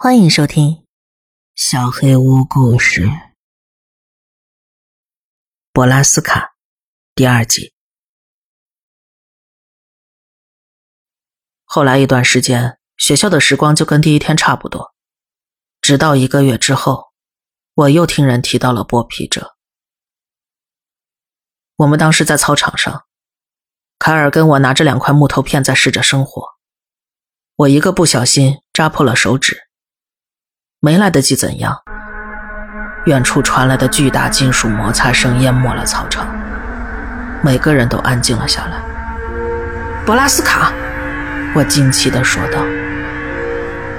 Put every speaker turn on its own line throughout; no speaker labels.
欢迎收听《小黑屋故事》《博拉斯卡》第二集。后来一段时间，学校的时光就跟第一天差不多。直到一个月之后，我又听人提到了剥皮者。我们当时在操场上，凯尔跟我拿着两块木头片在试着生火，我一个不小心扎破了手指。没来得及怎样，远处传来的巨大金属摩擦声淹没了操场，每个人都安静了下来。博拉斯卡，我惊奇地说道：“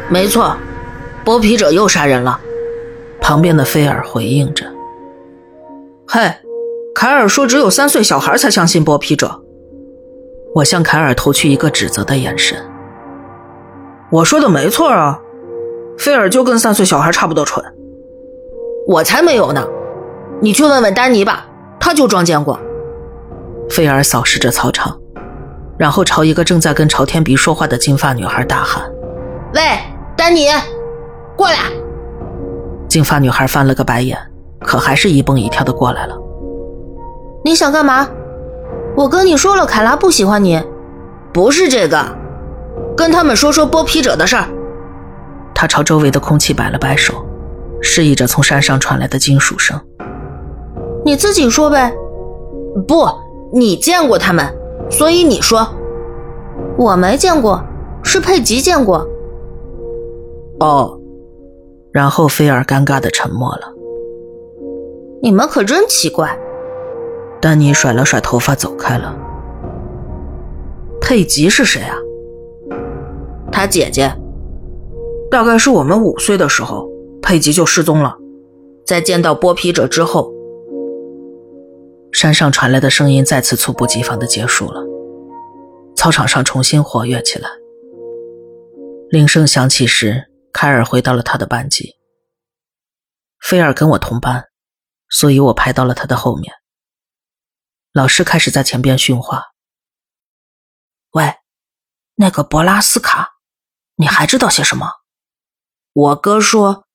没错，剥皮者又杀人了。”
旁边的菲尔回应着：“
嘿，凯尔说只有三岁小孩才相信剥皮者。”
我向凯尔投去一个指责的眼神。
我说的没错啊。菲尔就跟三岁小孩差不多蠢，
我才没有呢！你去问问丹尼吧，他就撞见过。
菲尔扫视着操场，然后朝一个正在跟朝天鼻说话的金发女孩大喊：“
喂，丹尼，过来！”
金发女孩翻了个白眼，可还是一蹦一跳的过来了。
你想干嘛？我跟你说了，凯拉不喜欢你。
不是这个，跟他们说说剥皮者的事儿。
他朝周围的空气摆了摆手，示意着从山上传来的金属声。
你自己说呗。
不，你见过他们，所以你说。
我没见过，是佩吉见过。
哦。然后菲尔尴尬的沉默了。
你们可真奇怪。
丹尼甩了甩头发走开了。
佩吉是谁啊？
他姐姐。
大概是我们五岁的时候，佩吉就失踪了。在见到剥皮者之后，
山上传来的声音再次猝不及防的结束了，操场上重新活跃起来。铃声响起时，凯尔回到了他的班级。菲尔跟我同班，所以我排到了他的后面。老师开始在前边训话：“
喂，那个博拉斯卡，你还知道些什么？”
我哥说，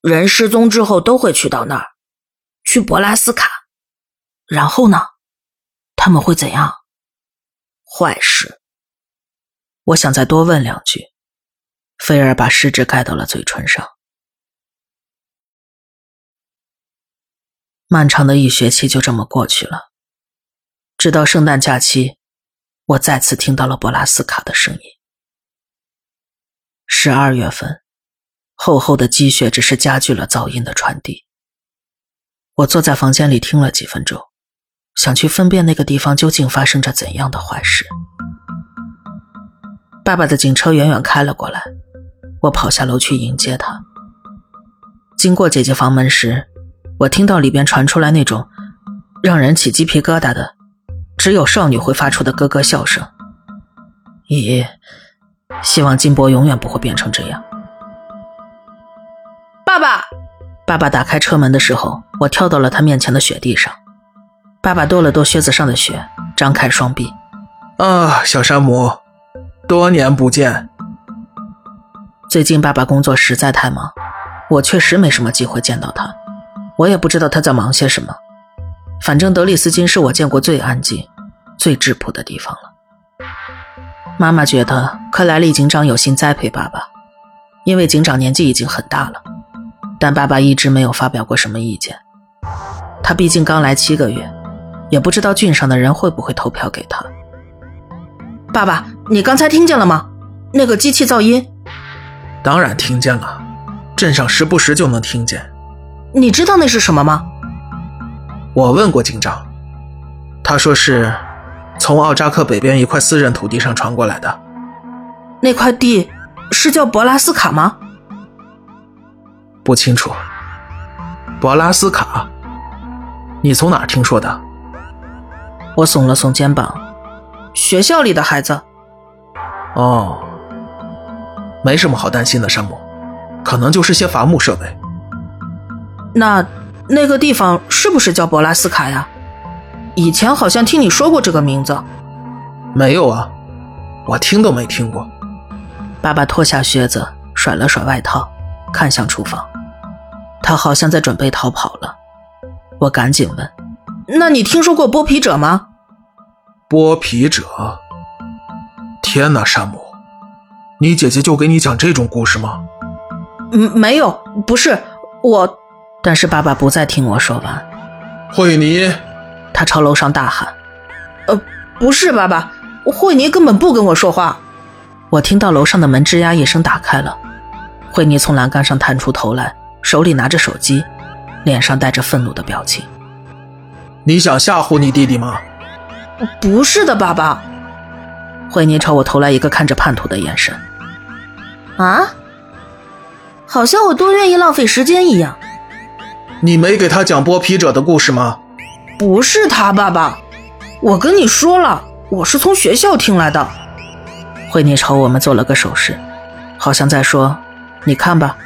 人失踪之后都会去到那儿，去博拉斯卡。
然后呢？他们会怎样？
坏事。
我想再多问两句。菲尔把食指盖到了嘴唇上。漫长的一学期就这么过去了，直到圣诞假期，我再次听到了博拉斯卡的声音。十二月份。厚厚的积雪只是加剧了噪音的传递。我坐在房间里听了几分钟，想去分辨那个地方究竟发生着怎样的坏事。爸爸的警车远远开了过来，我跑下楼去迎接他。经过姐姐房门时，我听到里边传出来那种让人起鸡皮疙瘩的、只有少女会发出的咯咯笑声。咦，希望金博永远不会变成这样。
爸爸，
爸爸打开车门的时候，我跳到了他面前的雪地上。爸爸跺了跺靴子上的雪，张开双臂。
啊，小山姆，多年不见。
最近爸爸工作实在太忙，我确实没什么机会见到他。我也不知道他在忙些什么。反正德里斯金是我见过最安静、最质朴的地方了。妈妈觉得克莱利警长有心栽培爸爸，因为警长年纪已经很大了。但爸爸一直没有发表过什么意见。他毕竟刚来七个月，也不知道郡上的人会不会投票给他。
爸爸，你刚才听见了吗？那个机器噪音？
当然听见了，镇上时不时就能听见。
你知道那是什么吗？
我问过警长，他说是从奥扎克北边一块私人土地上传过来的。
那块地是叫博拉斯卡吗？
不清楚，博拉斯卡，你从哪儿听说的？
我耸了耸肩膀，
学校里的孩子。
哦，没什么好担心的，山姆，可能就是些伐木设备。
那那个地方是不是叫博拉斯卡呀？以前好像听你说过这个名字。
没有啊，我听都没听过。
爸爸脱下靴子，甩了甩外套。看向厨房，他好像在准备逃跑了。我赶紧问：“
那你听说过剥皮者吗？”
剥皮者？天哪，山姆，你姐姐就给你讲这种故事吗？
嗯，没有，不是我。
但是爸爸不再听我说完。
惠妮，
他朝楼上大喊：“
呃，不是，爸爸，惠妮根本不跟我说话。”
我听到楼上的门吱呀一声打开了，惠妮从栏杆上探出头来，手里拿着手机，脸上带着愤怒的表情。
你想吓唬你弟弟吗？
不是的，爸爸。
惠妮朝我投来一个看着叛徒的眼神。
啊？好像我多愿意浪费时间一样。
你没给他讲剥皮者的故事吗？
不是他，爸爸。我跟你说了，我是从学校听来的。
惠妮朝我们做了个手势，好像在说：“你看吧。”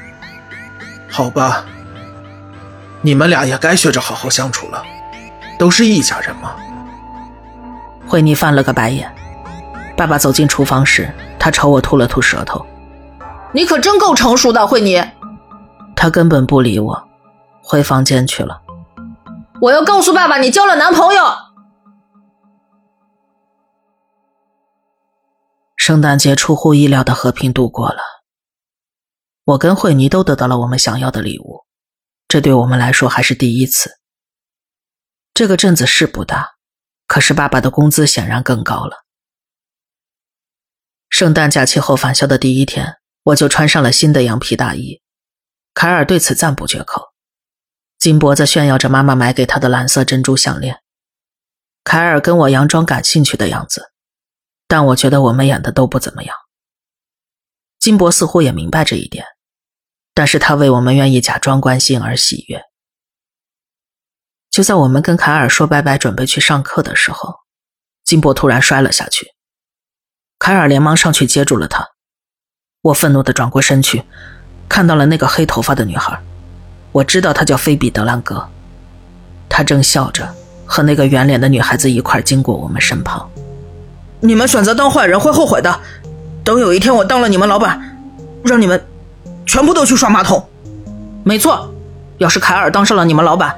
好吧，你们俩也该学着好好相处了，都是一家人嘛。
惠妮翻了个白眼。爸爸走进厨房时，他朝我吐了吐舌头：“
你可真够成熟的，惠妮。”
他根本不理我，回房间去了。
我要告诉爸爸，你交了男朋友。
圣诞节出乎意料的和平度过了，我跟惠妮都得到了我们想要的礼物，这对我们来说还是第一次。这个镇子是不大，可是爸爸的工资显然更高了。圣诞假期后返校的第一天，我就穿上了新的羊皮大衣。凯尔对此赞不绝口。金脖子炫耀着妈妈买给他的蓝色珍珠项链。凯尔跟我佯装感兴趣的样子，但我觉得我们演的都不怎么样。金伯似乎也明白这一点，但是他为我们愿意假装关心而喜悦。就在我们跟凯尔说拜拜，准备去上课的时候，金伯突然摔了下去。凯尔连忙上去接住了他，我愤怒地转过身去，看到了那个黑头发的女孩，我知道她叫菲比·德兰格，她正笑着和那个圆脸的女孩子一块经过我们身旁。
你们选择当坏人会后悔的，等有一天我当了你们老板，让你们全部都去刷马桶。没错，要是凯尔当上了你们老板，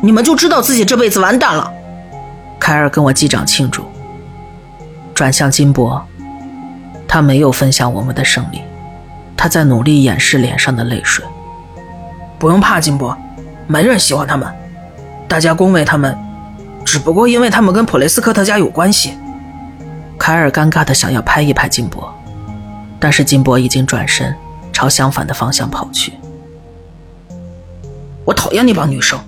你们就知道自己这辈子完蛋了。
凯尔跟我击掌庆祝，转向金博。他没有分享我们的胜利，他在努力掩饰脸上的泪水。
不用怕，金博，没人喜欢他们，大家恭维他们，只不过因为他们跟普雷斯科特家有关系。
凯尔尴尬的想要拍一拍金博，但是金博已经转身朝相反的方向跑去。
我讨厌那帮女生，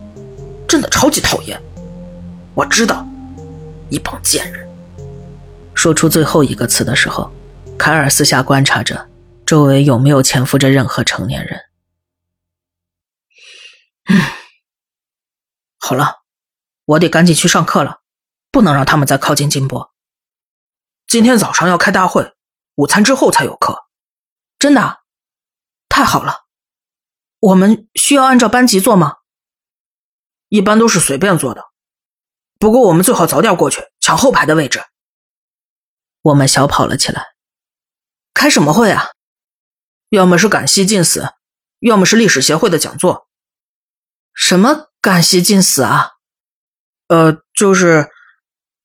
真的超级讨厌。我知道，一帮贱人。
说出最后一个词的时候。凯尔四下观察着，周围有没有潜伏着任何成年人。
嗯，好了，我得赶紧去上课了，不能让他们再靠近金波。今天早上要开大会，午餐之后才有课。真的？太好了。我们需要按照班级做吗？一般都是随便做的，不过我们最好早点过去，抢后排的位置。
我们小跑了起来。
开什么会啊？要么是赶吸禁死，要么是历史协会的讲座。什么赶吸禁死啊？呃，就是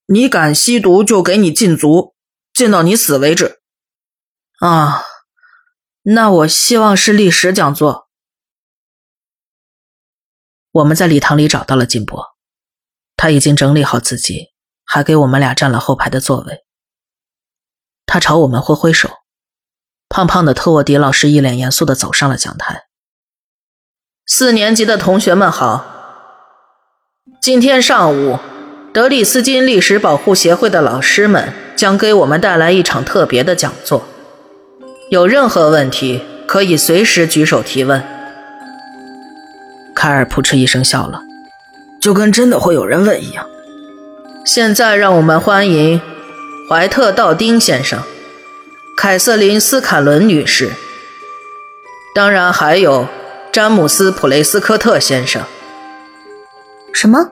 你敢吸毒，就给你禁足，禁到你死为止。啊，那我希望是历史讲座。
我们在礼堂里找到了金波，他已经整理好自己，还给我们俩占了后排的座位。他朝我们挥挥手。胖胖的特沃迪老师一脸严肃的走上了讲台。
四年级的同学们好，今天上午，德里斯金历史保护协会的老师们将给我们带来一场特别的讲座。有任何问题可以随时举手提问。
凯尔扑哧一声笑了，
就跟真的会有人问一样。现在让我们欢迎怀特·道丁先生。凯瑟琳·斯卡伦女士，当然还有詹姆斯·普雷斯科特先生。
什么？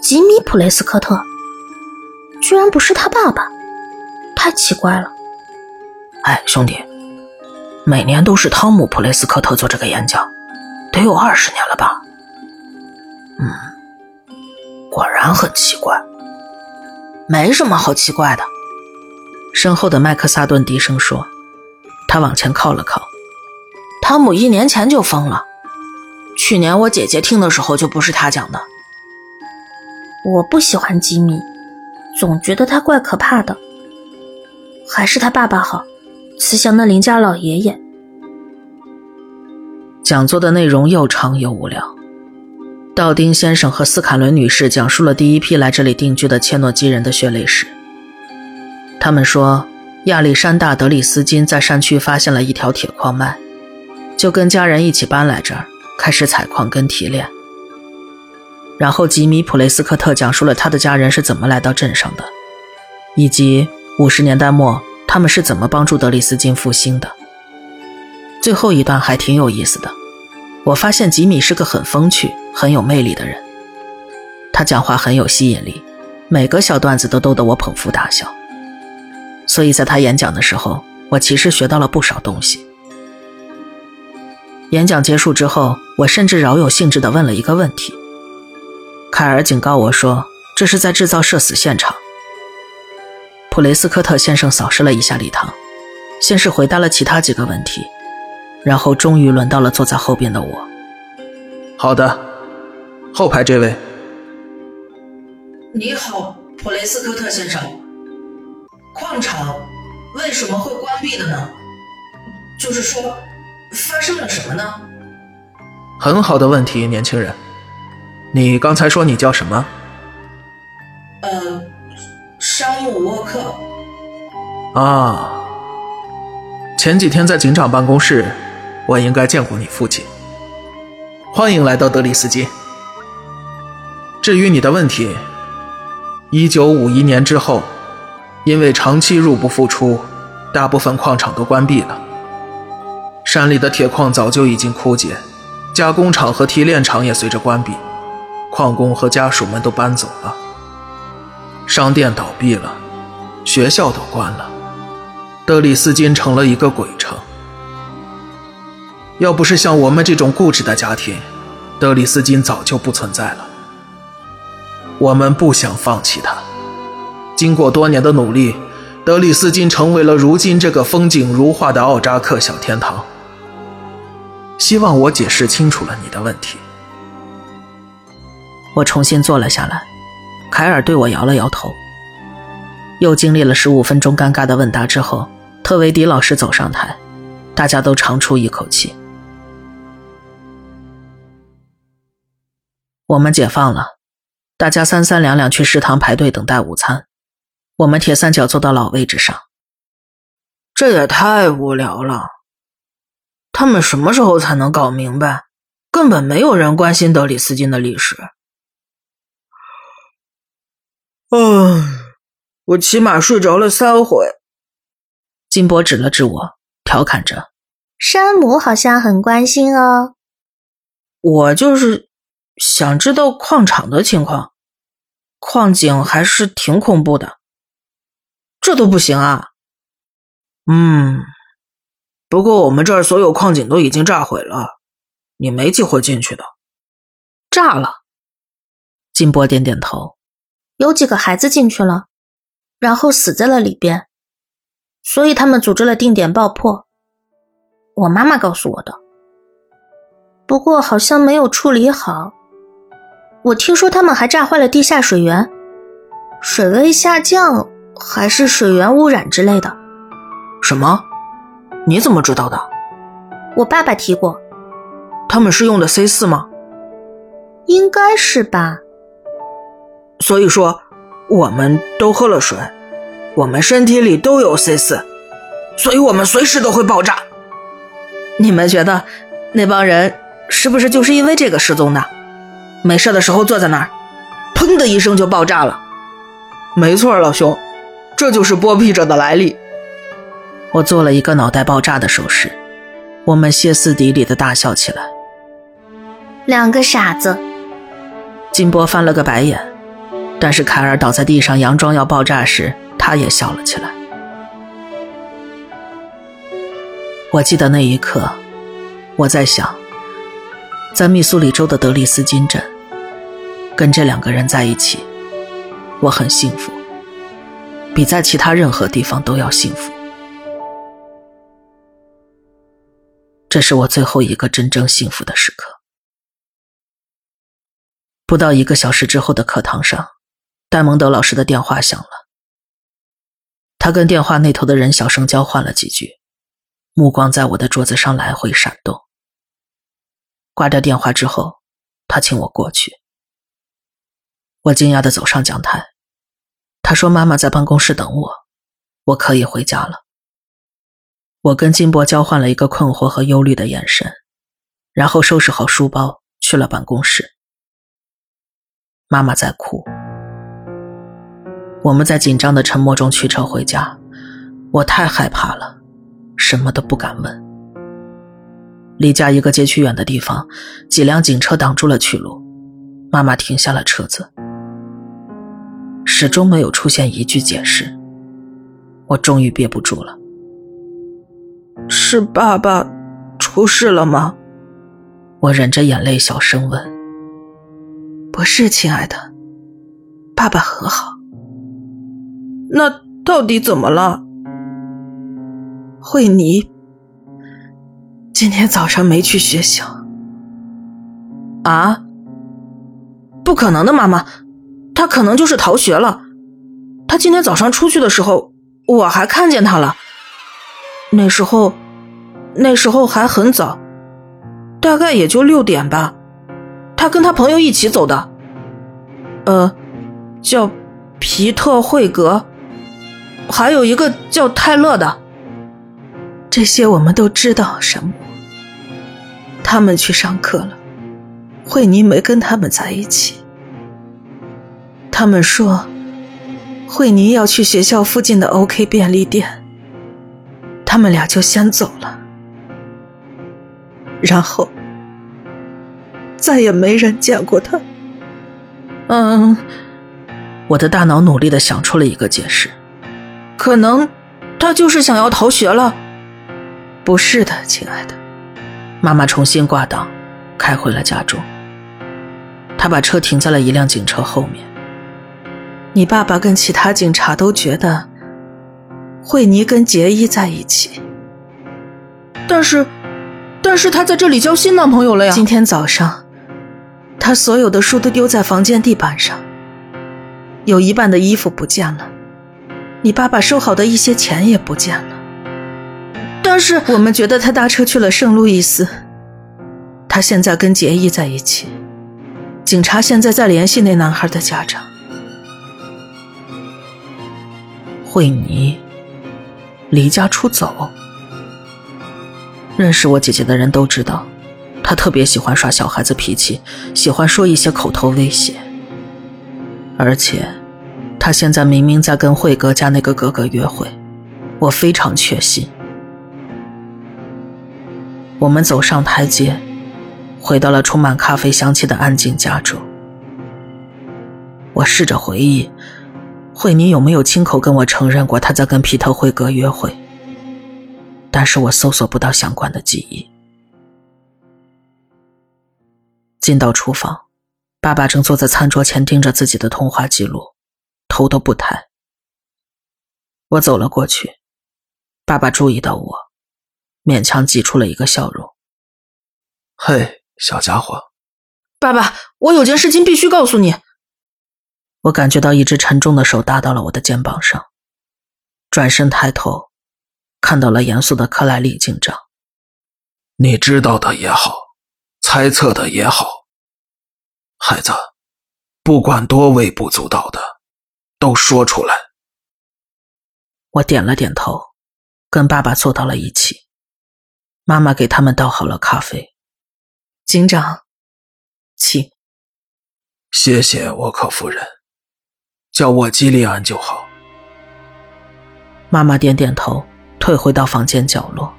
吉米·普雷斯科特？居然不是他爸爸，太奇怪了。
哎，兄弟，
每年都是汤姆·普雷斯科特做这个演讲，得有二十年了吧？嗯，果然很奇怪。
没什么好奇怪的。身后的麦克萨顿低声说，他往前靠了靠。汤姆一年前就疯了，去年我姐姐听的时候就不是他讲的。
我不喜欢吉米，总觉得他怪可怕的。还是他爸爸好，慈祥的邻家老爷爷。
讲座的内容又长又无聊。道丁先生和斯卡伦女士讲述了第一批来这里定居的切诺基人的血泪史。他们说，亚历山大·德里斯金在山区发现了一条铁矿脉，就跟家人一起搬来这儿，开始采矿跟提炼。然后吉米·普雷斯科特讲述了他的家人是怎么来到镇上的，以及五十年代末他们是怎么帮助德里斯金复兴的。最后一段还挺有意思的，我发现吉米是个很风趣、很有魅力的人，他讲话很有吸引力，每个小段子都逗得我捧腹大笑。所以在他演讲的时候，我其实学到了不少东西。演讲结束之后，我甚至饶有兴致地问了一个问题。凯尔警告我说：“这是在制造社死现场。”普雷斯科特先生扫视了一下礼堂，先是回答了其他几个问题，然后终于轮到了坐在后边的我。
好的，后排这位。
你好，普雷斯科特先生。矿场为什么会关闭的呢？就是说，发生了什么呢？
很好的问题，年轻人。你刚才说你叫什么？
呃，山姆沃克。
啊，前几天在警长办公室，我应该见过你父亲。欢迎来到德里斯基。至于你的问题，一九五一年之后。因为长期入不敷出，大部分矿场都关闭了。山里的铁矿早就已经枯竭，加工厂和提炼厂也随着关闭，矿工和家属们都搬走了。商店倒闭了，学校都关了，德里斯金成了一个鬼城。要不是像我们这种固执的家庭，德里斯金早就不存在了。我们不想放弃它。经过多年的努力，德里斯金成为了如今这个风景如画的奥扎克小天堂。希望我解释清楚了你的问题。
我重新坐了下来，凯尔对我摇了摇头。又经历了十五分钟尴尬的问答之后，特维迪老师走上台，大家都长出一口气。我们解放了，大家三三两两去食堂排队等待午餐。我们铁三角坐到老位置上，
这也太无聊了。他们什么时候才能搞明白？根本没有人关心德里斯金的历史。嗯，我起码睡着了三回。
金波指了指我，调侃着：“
山姆好像很关心哦。”
我就是想知道矿场的情况，矿井还是挺恐怖的。这都不行啊！嗯，不过我们这儿所有矿井都已经炸毁了，你没机会进去的。
炸了。金波点点头。
有几个孩子进去了，然后死在了里边，所以他们组织了定点爆破。我妈妈告诉我的。不过好像没有处理好。我听说他们还炸坏了地下水源，水位下降。还是水源污染之类的？
什么？你怎么知道的？
我爸爸提过。
他们是用的 C 四吗？
应该是吧。
所以说，我们都喝了水，我们身体里都有 C 四，所以我们随时都会爆炸。你们觉得那帮人是不是就是因为这个失踪的？没事的时候坐在那儿，砰的一声就爆炸了。没错，老兄。这就是剥皮者的来历。
我做了一个脑袋爆炸的手势，我们歇斯底里的大笑起来。
两个傻子。
金波翻了个白眼，但是凯尔倒在地上，佯装要爆炸时，他也笑了起来。我记得那一刻，我在想，在密苏里州的德里斯金镇，跟这两个人在一起，我很幸福，比在其他任何地方都要幸福。这是我最后一个真正幸福的时刻。不到一个小时之后的课堂上，戴蒙德老师的电话响了，他跟电话那头的人小声交换了几句。目光在我的桌子上来回闪动。挂掉电话之后，他请我过去。我惊讶的走上讲台，他说：“妈妈在办公室等我，我可以回家了。”我跟金波交换了一个困惑和忧虑的眼神，然后收拾好书包去了办公室。妈妈在哭，我们在紧张的沉默中驱车回家，我太害怕了。什么都不敢问。离家一个街区远的地方，几辆警车挡住了去路。妈妈停下了车子，始终没有出现一句解释。我终于憋不住了：“
是爸爸出事了吗？”
我忍着眼泪小声问。
“不是，亲爱的，爸爸很好。那到底怎么了？”慧妮今天早上没去学校。
啊？不可能的，妈妈，他可能就是逃学了。他今天早上出去的时候，我还看见他了。那时候，那时候还很早，大概也就六点吧。他跟他朋友一起走的，呃，叫皮特·惠格，还有一个叫泰勒的。
这些我们都知道，什么。他们去上课了，惠妮没跟他们在一起。他们说，惠妮要去学校附近的 OK 便利店，他们俩就先走了，然后再也没人见过他。
嗯，我的大脑努力的想出了一个解释，
可能他就是想要逃学了。
不是的，亲爱的。
妈妈重新挂档，开回了家中。他把车停在了一辆警车后面。
你爸爸跟其他警察都觉得惠妮跟杰伊在一起，
但是，但是他在这里交新男朋友了呀。
今天早上，他所有的书都丢在房间地板上，有一半的衣服不见了，你爸爸收好的一些钱也不见了。
但是
我们觉得他搭车去了圣路易斯，他现在跟杰伊在一起。警察现在在联系那男孩的家长。
惠妮离家出走。认识我姐姐的人都知道，她特别喜欢耍小孩子脾气，喜欢说一些口头威胁。而且，他现在明明在跟慧哥家那个哥哥约会，我非常确信。我们走上台阶，回到了充满咖啡香气的安静家中。我试着回忆，惠妮有没有亲口跟我承认过她在跟皮特·惠格约会，但是我搜索不到相关的记忆。进到厨房，爸爸正坐在餐桌前盯着自己的通话记录，头都不抬。我走了过去，爸爸注意到我。勉强挤出了一个笑容。
嘿，小家伙，
爸爸，我有件事情必须告诉你。
我感觉到一只沉重的手搭到了我的肩膀上，转身抬头，看到了严肃的克莱利警长。
你知道的也好，猜测的也好，孩子，不管多微不足道的，都说出来。
我点了点头，跟爸爸坐到了一起。妈妈给他们倒好了咖啡。
警长，请。
谢谢沃克夫人，叫我基利安就好。
妈妈点点头，退回到房间角落，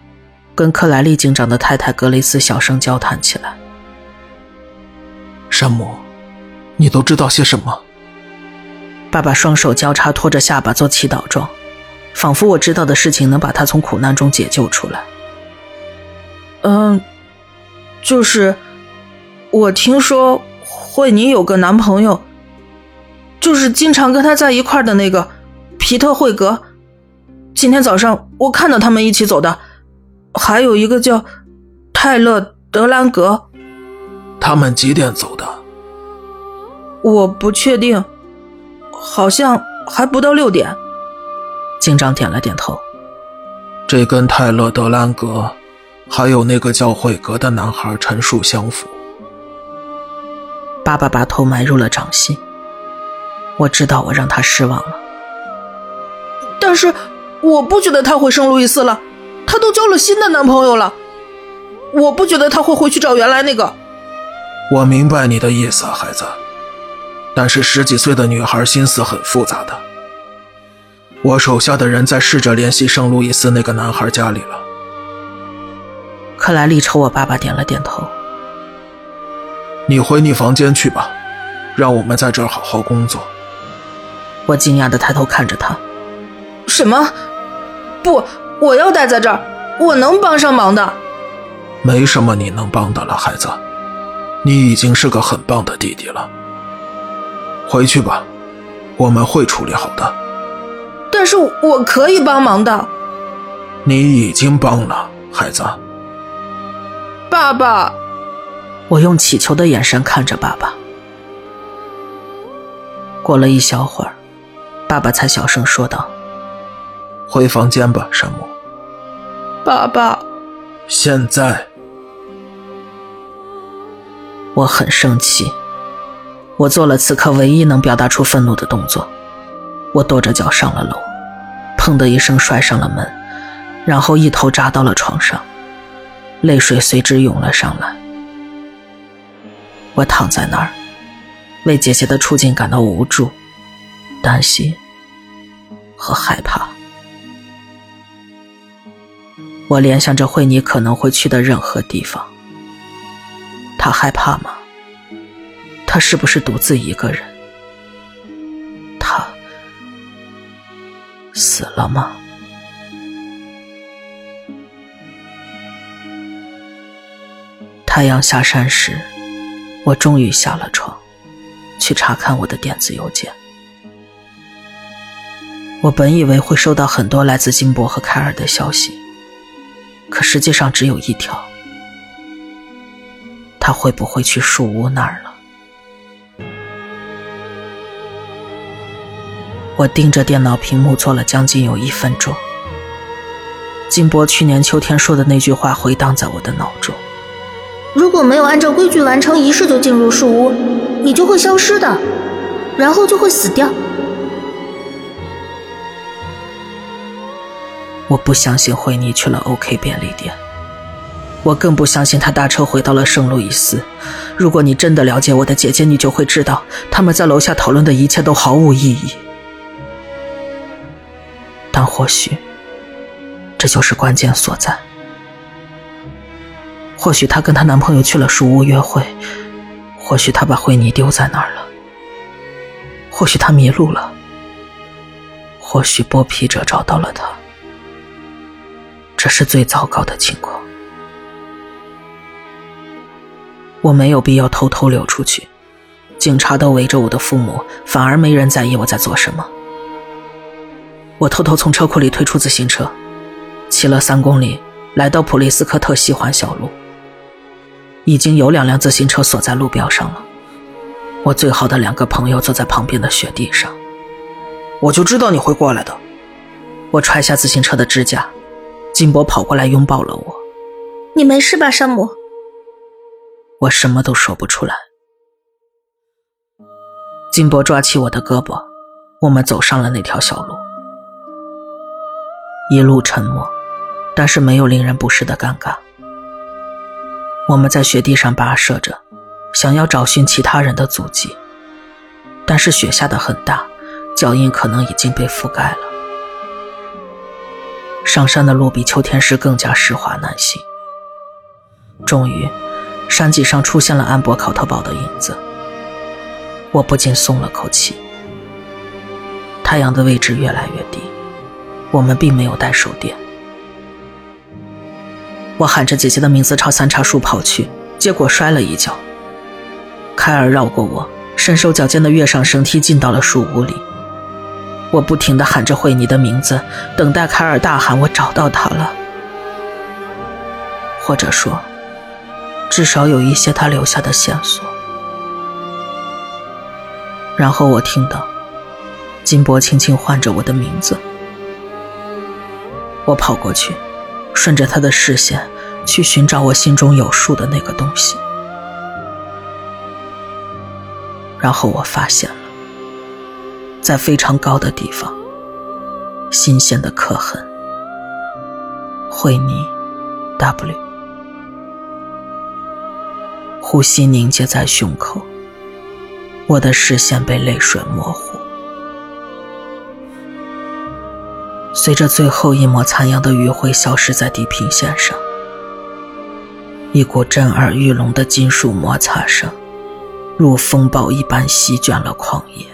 跟克莱利警长的太太格雷斯小声交谈起来。
山姆，你都知道些什么？
爸爸双手交叉托着下巴做祈祷状，仿佛我知道的事情能把他从苦难中解救出来。
嗯，就是我听说惠妮有个男朋友，就是经常跟他在一块的那个皮特·惠格。今天早上我看到他们一起走的，还有一个叫泰勒·德兰格。
他们几点走的？
我不确定，好像还不到六点。
警长点了点头。
这跟泰勒·德兰格，还有那个叫惠格的男孩陈述相符。
爸爸把头埋入了掌心。我知道我让他失望了，
但是我不觉得他会生路易斯了。他都交了新的男朋友了，我不觉得他会回去找原来那个。
我明白你的意思，孩子。但是十几岁的女孩心思很复杂的。我手下的人在试着联系圣路易斯那个男孩家里了。
克莱利朝我爸爸点了点头。
你回你房间去吧，让我们在这儿好好工作。
我惊讶的抬头看着他。
什么？不，我要待在这儿，我能帮上忙的。
没什么你能帮的了，孩子。你已经是个很棒的弟弟了，回去吧，我们会处理好的。
但是我可以帮忙的。
你已经帮了，孩子。
爸爸，
我用乞求的眼神看着爸爸。过了一小会儿，爸爸才小声说道：“
回房间吧，山姆。”
爸爸，
现在。
我很生气，我做了此刻唯一能表达出愤怒的动作，我跺着脚上了楼，砰的一声摔上了门，然后一头扎到了床上，泪水随之涌了上来。我躺在那儿，为姐姐的处境感到无助、担心和害怕。我联想着惠妮可能会去的任何地方。她害怕吗？他是不是独自一个人？他死了吗？太阳下山时，我终于下了床，去查看我的电子邮件。我本以为会收到很多来自金博和凯尔的消息，可实际上只有一条。他会不会去树屋那儿了？我盯着电脑屏幕坐了将近有一分钟。金波去年秋天说的那句话回荡在我的脑中：
如果没有按照规矩完成仪式就进入树屋，你就会消失的，然后就会死掉。
我不相信惠妮去了 OK 便利店。我更不相信她搭车回到了圣路易斯。如果你真的了解我的姐姐，你就会知道他们在楼下讨论的一切都毫无意义。但或许，这就是关键所在。或许她跟她男朋友去了树屋约会，或许她把惠妮丢在那儿了，或许她迷路了，或许剥皮者找到了她。这是最糟糕的情况。我没有必要偷偷溜出去，警察都围着我的父母，反而没人在意我在做什么。我偷偷从车库里推出自行车，骑了三公里，来到普利斯科特西环小路。已经有两辆自行车锁在路标上了，我最好的两个朋友坐在旁边的雪地上。
我就知道你会过来的。
我踹下自行车的支架，金博跑过来拥抱了我。
你没事吧，山姆？
我什么都说不出来。金博抓起我的胳膊，我们走上了那条小路，一路沉默，但是没有令人不适的尴尬。我们在雪地上跋涉着，想要找寻其他人的足迹，但是雪下的很大，脚印可能已经被覆盖了。上山的路比秋天时更加湿滑难行。终于。山脊上出现了安博考特堡的影子，我不禁松了口气。太阳的位置越来越低，我们并没有带手电。我喊着姐姐的名字朝三叉树跑去，结果摔了一跤。凯尔绕过我，身手矫健的跃上绳梯，进到了树屋里。我不停地喊着惠妮的名字，等待凯尔大喊：“我找到他了！”或者说，至少有一些他留下的线索。然后我听到金波轻轻唤着我的名字，我跑过去，顺着他的视线去寻找我心中有数的那个东西。然后我发现了，在非常高的地方，新鲜的刻痕，惠妮 W，呼吸凝结在胸口，我的视线被泪水模糊。随着最后一抹残阳的余晖消失在地平线上，一股震耳欲聋的金属摩擦声。如风暴一般席卷了旷野，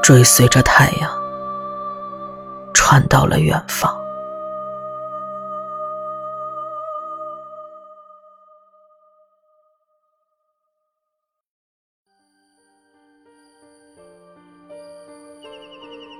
追随着太阳，传到了远方。